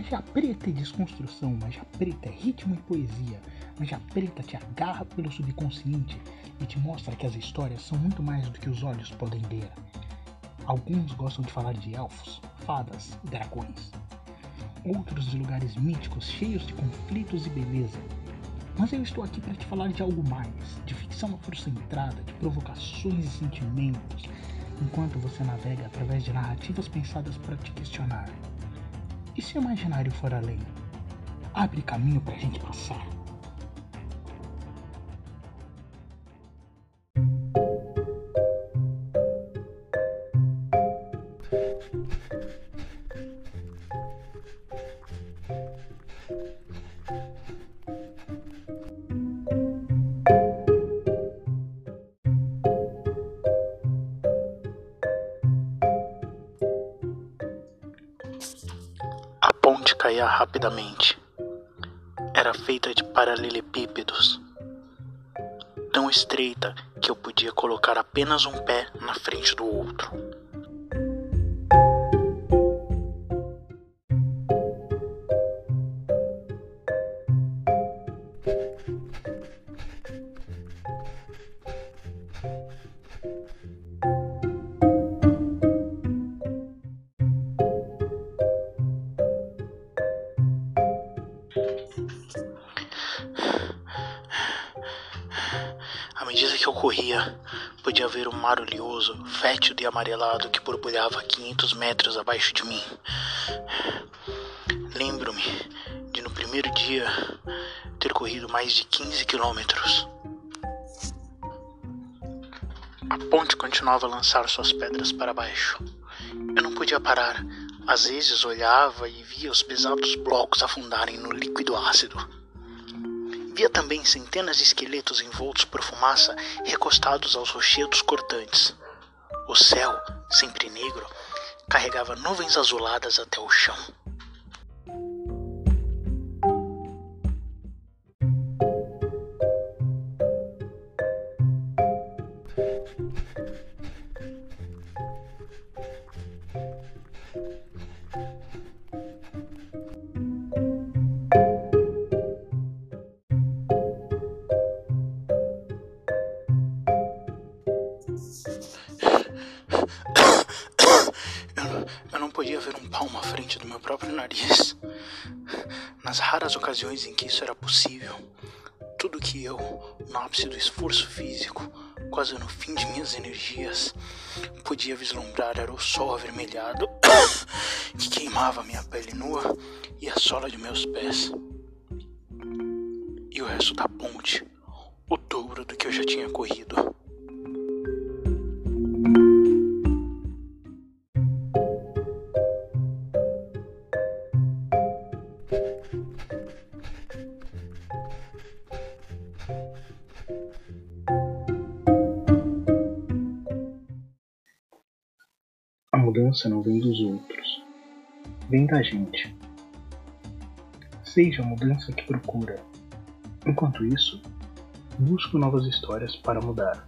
Magia preta é desconstrução, magia preta é ritmo e poesia. Magia preta te agarra pelo subconsciente e te mostra que as histórias são muito mais do que os olhos podem ver. Alguns gostam de falar de elfos, fadas e dragões. Outros de lugares míticos cheios de conflitos e beleza. Mas eu estou aqui para te falar de algo mais, de ficção afrocentrada, de provocações e sentimentos, enquanto você navega através de narrativas pensadas para te questionar. E se o imaginário for além? Abre caminho para a gente passar. Ponte caía rapidamente. Era feita de paralelepípedos, tão estreita que eu podia colocar apenas um pé na frente do outro. Medida que eu corria, podia ver o mar oleoso, fétido e amarelado que borbulhava a 500 metros abaixo de mim. Lembro-me de, no primeiro dia, ter corrido mais de 15 quilômetros. A ponte continuava a lançar suas pedras para baixo. Eu não podia parar. Às vezes olhava e via os pesados blocos afundarem no líquido ácido. Via também centenas de esqueletos envoltos por fumaça recostados aos rochedos cortantes. O céu, sempre negro, carregava nuvens azuladas até o chão. Palmo à frente do meu próprio nariz. Nas raras ocasiões em que isso era possível, tudo que eu, no ápice do esforço físico, quase no fim de minhas energias, podia vislumbrar era o sol avermelhado que queimava minha pele nua e a sola de meus pés. E o resto da ponte, o dobro do que eu já tinha corrido. A mudança não vem dos outros, vem da gente. Seja a mudança que procura. Enquanto isso, busco novas histórias para mudar.